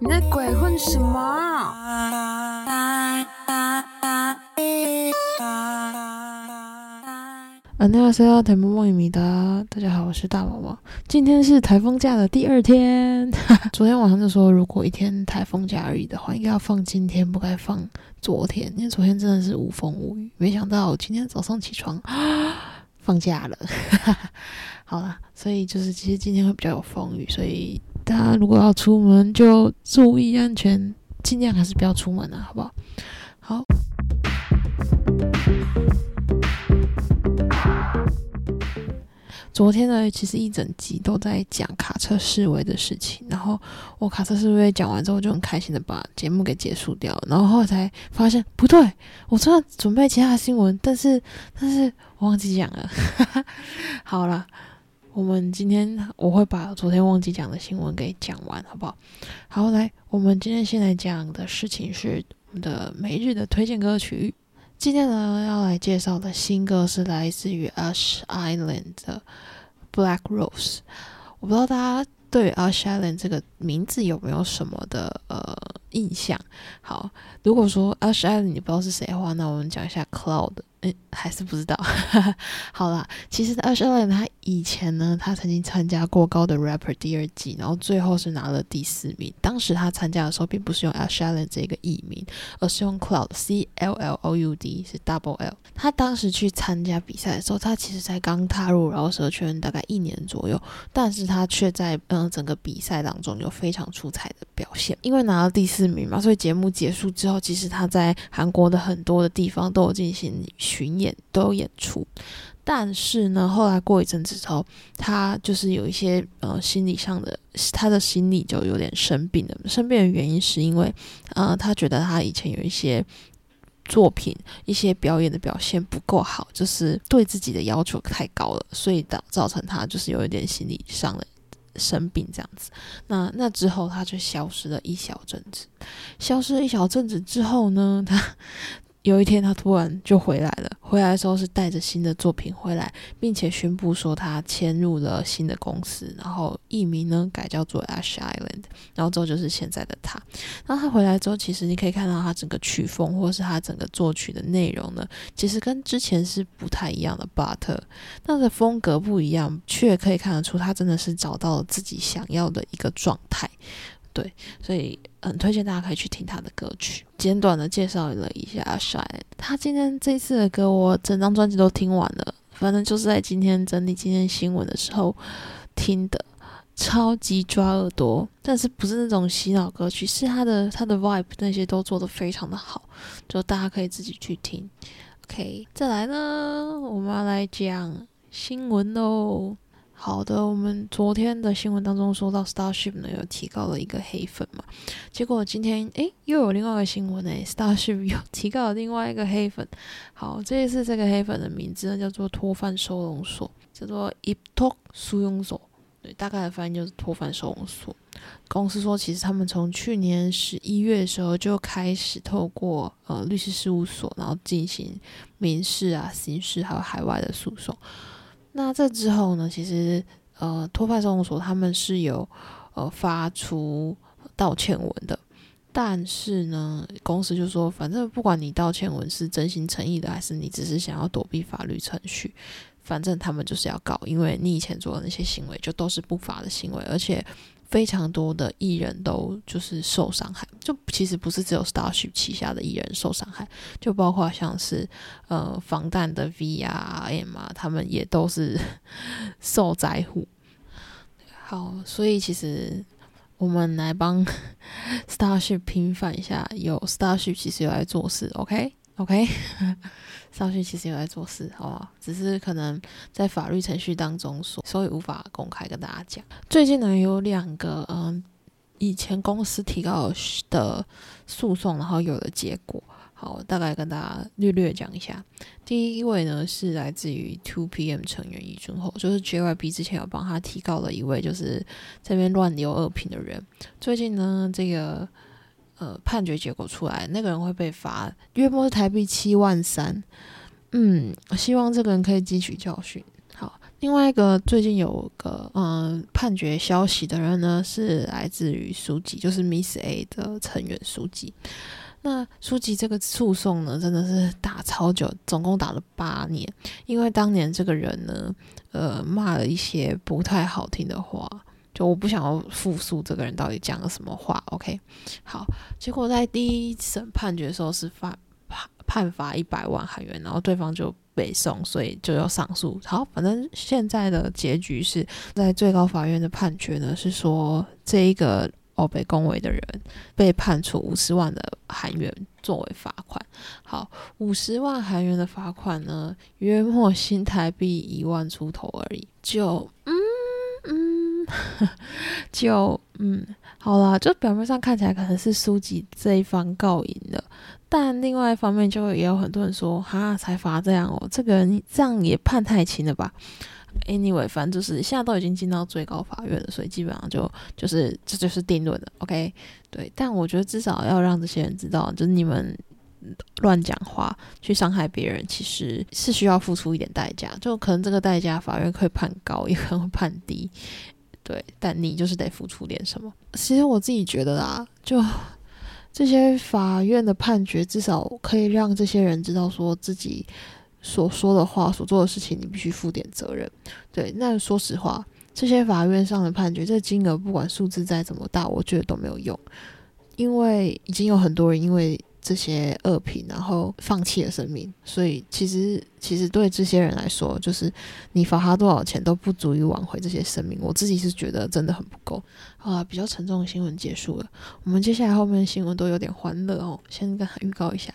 你在鬼混什么？안녕하세요대모모입니다大家好，我是大毛毛。今天是台风假的第二天。昨天晚上就说，如果一天台风假而已的话，应该要放今天，不该放昨天，因为昨天真的是无风无雨。没想到今天早上起床放假了。好了，所以就是其实今天会比较有风雨，所以。 大家如果要出门，就注意安全，尽量还是不要出门啊，好不好？好。昨天呢，其实一整集都在讲卡车示威的事情，然后我卡车示威讲完之后，就很开心的把节目给结束掉，然后后来才发现不对，我正在准备其他新闻，但是但是我忘记讲了，好了。我们今天我会把昨天忘记讲的新闻给讲完，好不好？好，来，我们今天先来讲的事情是我们的每日的推荐歌曲。今天呢，要来介绍的新歌是来自于 Ash Island 的《Black Rose》。我不知道大家对 Ash Island 这个名字有没有什么的呃印象？好，如果说二十二你不知道是谁的话，那我们讲一下 Cloud。嗯，还是不知道。好啦，其实二十二他以前呢，他曾经参加过《高的 Rapper》第二季，然后最后是拿了第四名。当时他参加的时候，并不是用 Ashley 这个艺名，而是用 Cloud C L L O U D 是 Double L。他当时去参加比赛的时候，他其实才刚踏入饶舌圈大概一年左右，但是他却在嗯整个比赛当中有非常出彩的表现。因为拿了第四名嘛，所以节目结束之后，其实他在韩国的很多的地方都有进行。巡演都有演出，但是呢，后来过一阵子之后，他就是有一些呃心理上的，他的心理就有点生病了。生病的原因是因为，呃，他觉得他以前有一些作品、一些表演的表现不够好，就是对自己的要求太高了，所以导造成他就是有一点心理上的生病这样子。那那之后他就消失了一小阵子，消失了一小阵子之后呢，他。有一天，他突然就回来了。回来的时候是带着新的作品回来，并且宣布说他迁入了新的公司，然后艺名呢改叫做 Ash Island，然后之后就是现在的他。然后他回来之后，其实你可以看到他整个曲风或是他整个作曲的内容呢，其实跟之前是不太一样的。But 他的风格不一样，却可以看得出他真的是找到了自己想要的一个状态。对，所以很推荐大家可以去听他的歌曲。简短的介绍了一下 Shy，他今天这次的歌我整张专辑都听完了，反正就是在今天整理今天新闻的时候听的，超级抓耳朵。但是不是那种洗脑歌曲，是他的他的 vibe 那些都做的非常的好，就大家可以自己去听。OK，再来呢，我们要来讲新闻喽。好的，我们昨天的新闻当中说到 Starship 呢，有提高了一个黑粉嘛，结果今天诶又有另外一个新闻呢，Starship 又提高了另外一个黑粉。好，这一次这个黑粉的名字呢叫做托饭收容所，叫做 Iptok 收容所，对，大概的翻译就是托饭收容所。公司说，其实他们从去年十一月的时候就开始透过呃律师事务所，然后进行民事啊、刑事还有海外的诉讼。那这之后呢？其实，呃，托派事务所他们是有呃发出道歉文的，但是呢，公司就说，反正不管你道歉文是真心诚意的，还是你只是想要躲避法律程序，反正他们就是要告，因为你以前做的那些行为就都是不法的行为，而且。非常多的艺人都就是受伤害，就其实不是只有 Starship 旗下的艺人受伤害，就包括像是呃防弹的 V 啊 M 啊，他们也都是 受灾户。好，所以其实我们来帮 Starship 平反一下，有 Starship 其实有在做事，OK。OK，上去其实有在做事，好吧？只是可能在法律程序当中，所所以无法公开跟大家讲。最近呢，有两个嗯，以前公司提告的诉讼，然后有了结果。好，大概跟大家略略讲一下。第一位呢是来自于 Two PM 成员易俊厚，就是 JYP 之前有帮他提告了一位就是这边乱留二品的人。最近呢，这个。呃，判决结果出来，那个人会被罚约莫是台币七万三。嗯，希望这个人可以汲取教训。好，另外一个最近有个嗯判决消息的人呢，是来自于书籍，就是 Miss A 的成员书籍。那书籍这个诉讼呢，真的是打超久，总共打了八年。因为当年这个人呢，呃，骂了一些不太好听的话，我不想要复述这个人到底讲了什么话。OK，好，结果在第一审判决的时候是判判判罚一百万韩元，然后对方就被送，所以就要上诉。好，反正现在的结局是在最高法院的判决呢，是说这一个。哦，被恭维的人被判处五十万的韩元作为罚款。好，五十万韩元的罚款呢，约莫新台币一万出头而已。就嗯，就嗯，好啦，就表面上看起来可能是书籍这一方告赢了，但另外一方面就也有很多人说，哈，才罚这样哦，这个人这样也判太轻了吧？Anyway，反正就是现在都已经进到最高法院了，所以基本上就就是这就是定论了。OK，对，但我觉得至少要让这些人知道，就是你们乱讲话去伤害别人，其实是需要付出一点代价。就可能这个代价法院可以判高，也可能会判低，对，但你就是得付出点什么。其实我自己觉得啦，就 这些法院的判决，至少可以让这些人知道说自己。所说的话、所做的事情，你必须负点责任。对，那说实话，这些法院上的判决，这金额不管数字再怎么大，我觉得都没有用，因为已经有很多人因为。这些恶评，然后放弃了生命，所以其实其实对这些人来说，就是你罚他多少钱都不足以挽回这些生命。我自己是觉得真的很不够。啊，比较沉重的新闻结束了，我们接下来后面的新闻都有点欢乐哦。先跟预告一下，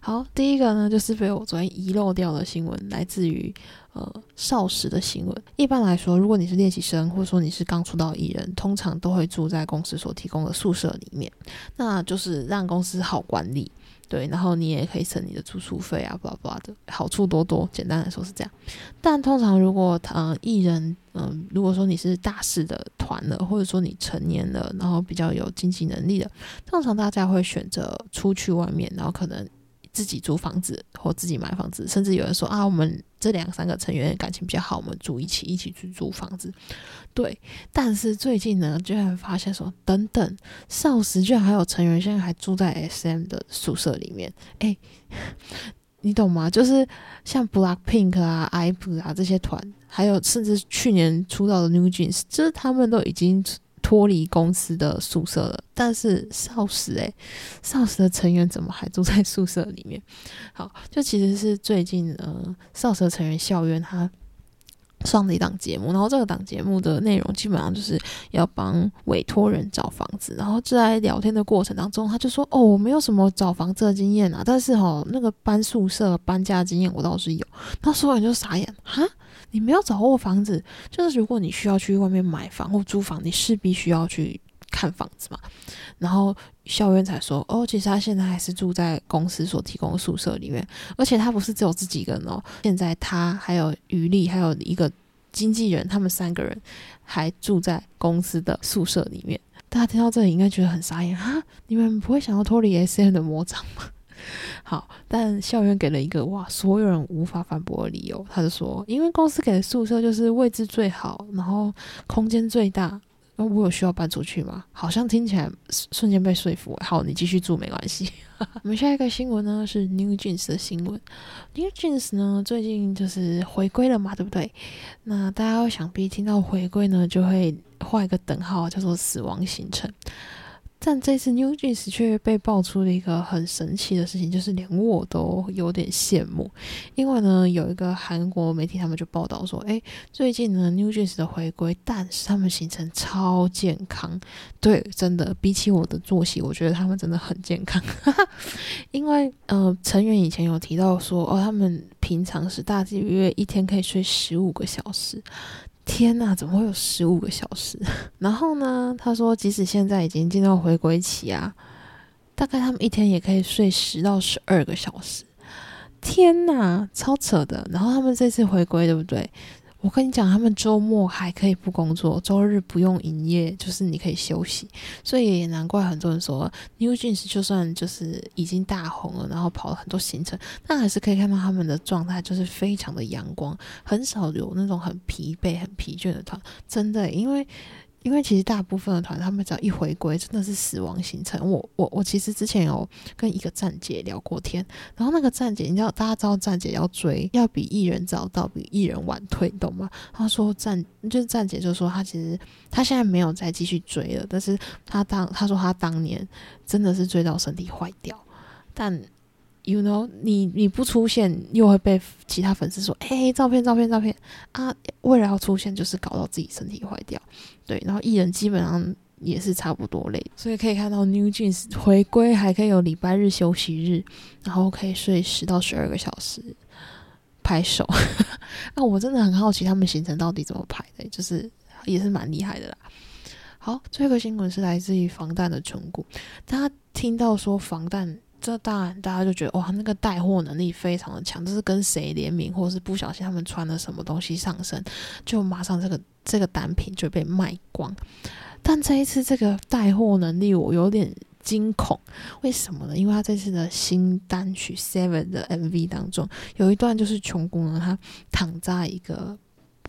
好，第一个呢就是被我昨天遗漏掉的新闻，来自于呃少时的新闻。一般来说，如果你是练习生，或者说你是刚出道艺人，通常都会住在公司所提供的宿舍里面，那就是让公司好管理。对，然后你也可以省你的住宿费啊，巴拉巴拉的好处多多。简单来说是这样，但通常如果呃艺人，嗯，如果说你是大四的团了，或者说你成年了，然后比较有经济能力的，通常大家会选择出去外面，然后可能。自己租房子或自己买房子，甚至有人说啊，我们这两三个成员感情比较好，我们住一起，一起去租房子。对，但是最近呢，居然发现说，等等，少时居然还有成员现在还住在 SM 的宿舍里面。哎，你懂吗？就是像 Black Pink 啊、IVE 啊这些团，还有甚至去年出道的 New Jeans，就是他们都已经。脱离公司的宿舍了，但是少时诶，少时的成员怎么还住在宿舍里面？好，就其实是最近呃，少时的成员校园他上的一档节目，然后这个档节目的内容基本上就是要帮委托人找房子，然后在聊天的过程当中，他就说：“哦，我没有什么找房子的经验啊，但是哈，那个搬宿舍、搬家经验我倒是有。”他说完就傻眼，哈。你没有找过房子，就是如果你需要去外面买房或租房，你势必需要去看房子嘛。然后校园才说，哦，其实他现在还是住在公司所提供的宿舍里面，而且他不是只有自己一个人哦，现在他还有余力，还有一个经纪人，他们三个人还住在公司的宿舍里面。大家听到这里应该觉得很傻眼啊，你们不会想要脱离 S M 的魔掌吗？好，但校园给了一个哇，所有人无法反驳的理由。他就说，因为公司给的宿舍就是位置最好，然后空间最大。那我有需要搬出去吗？好像听起来瞬间被说服。好，你继续住没关系。我们下一个新闻呢是 New Jeans 的新闻。New Jeans 呢最近就是回归了嘛，对不对？那大家想必听到回归呢，就会画一个等号，叫做死亡行程。但这次 New Jeans 却被爆出了一个很神奇的事情，就是连我都有点羡慕。因为呢，有一个韩国媒体他们就报道说，哎，最近呢 New Jeans 的回归，但是他们行程超健康。对，真的，比起我的作息，我觉得他们真的很健康。因为呃，成员以前有提到说，哦，他们平常是大约一天可以睡十五个小时。天呐，怎么会有十五个小时？然后呢，他说，即使现在已经进到回归期啊，大概他们一天也可以睡十到十二个小时。天呐，超扯的！然后他们这次回归，对不对？我跟你讲，他们周末还可以不工作，周日不用营业，就是你可以休息。所以也难怪很多人说，New Jeans 就算就是已经大红了，然后跑了很多行程，但还是可以看到他们的状态就是非常的阳光，很少有那种很疲惫、很疲倦的团。真的，因为。因为其实大部分的团，他们只要一回归，真的是死亡行程。我我我其实之前有跟一个站姐聊过天，然后那个站姐，你知道大家知道站姐要追，要比艺人早到，比艺人晚退，你懂吗？他说站就是站姐就说他其实他现在没有再继续追了，但是他当他说他当年真的是追到身体坏掉，但。You know，你你不出现，又会被其他粉丝说：“哎，照片，照片，照片啊！”为了要出现，就是搞到自己身体坏掉。对，然后艺人基本上也是差不多累，所以可以看到 New Jeans 回归还可以有礼拜日休息日，然后可以睡十到十二个小时，拍手。那 我真的很好奇他们行程到底怎么排的，就是也是蛮厉害的啦。好，最后一个新闻是来自于防弹的成股，大家听到说防弹。这当然，大家就觉得哇，那个带货能力非常的强，这是跟谁联名，或者是不小心他们穿了什么东西上身，就马上这个这个单品就被卖光。但这一次这个带货能力我有点惊恐，为什么呢？因为他这次的新单曲《Seven》的 MV 当中有一段就是穷姑娘她躺在一个。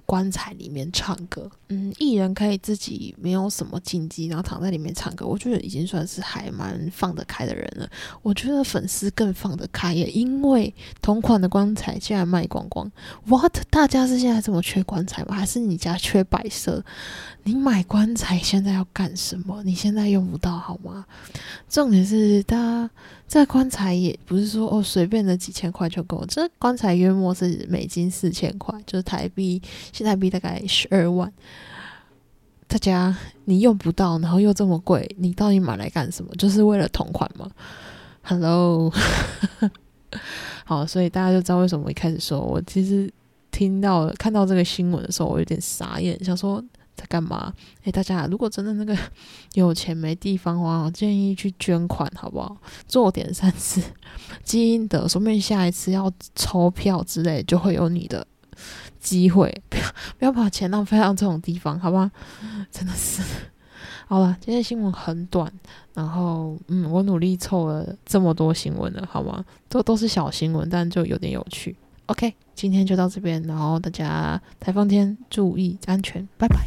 棺材里面唱歌，嗯，艺人可以自己没有什么禁忌，然后躺在里面唱歌，我觉得已经算是还蛮放得开的人了。我觉得粉丝更放得开，也因为同款的棺材竟然卖光光。What？大家是现在这么缺棺材吗？还是你家缺摆设？你买棺材现在要干什么？你现在用不到好吗？重点是，大家这棺材也不是说哦随便的几千块就够，这棺材约莫是美金四千块，就是台币。现在币大概十二万，大家你用不到，然后又这么贵，你到底买来干什么？就是为了同款吗？Hello，好，所以大家就知道为什么我一开始说我其实听到看到这个新闻的时候，我有点傻眼，想说在干嘛？诶，大家如果真的那个有钱没地方花，我建议去捐款好不好？做点善事，基因的，说不定下一次要抽票之类，就会有你的。机会，不要不要把钱浪费到这种地方，好吧？真的是。好了，今天新闻很短，然后嗯，我努力凑了这么多新闻了，好吗？都都是小新闻，但就有点有趣。OK，今天就到这边，然后大家台风天注意安全，拜拜。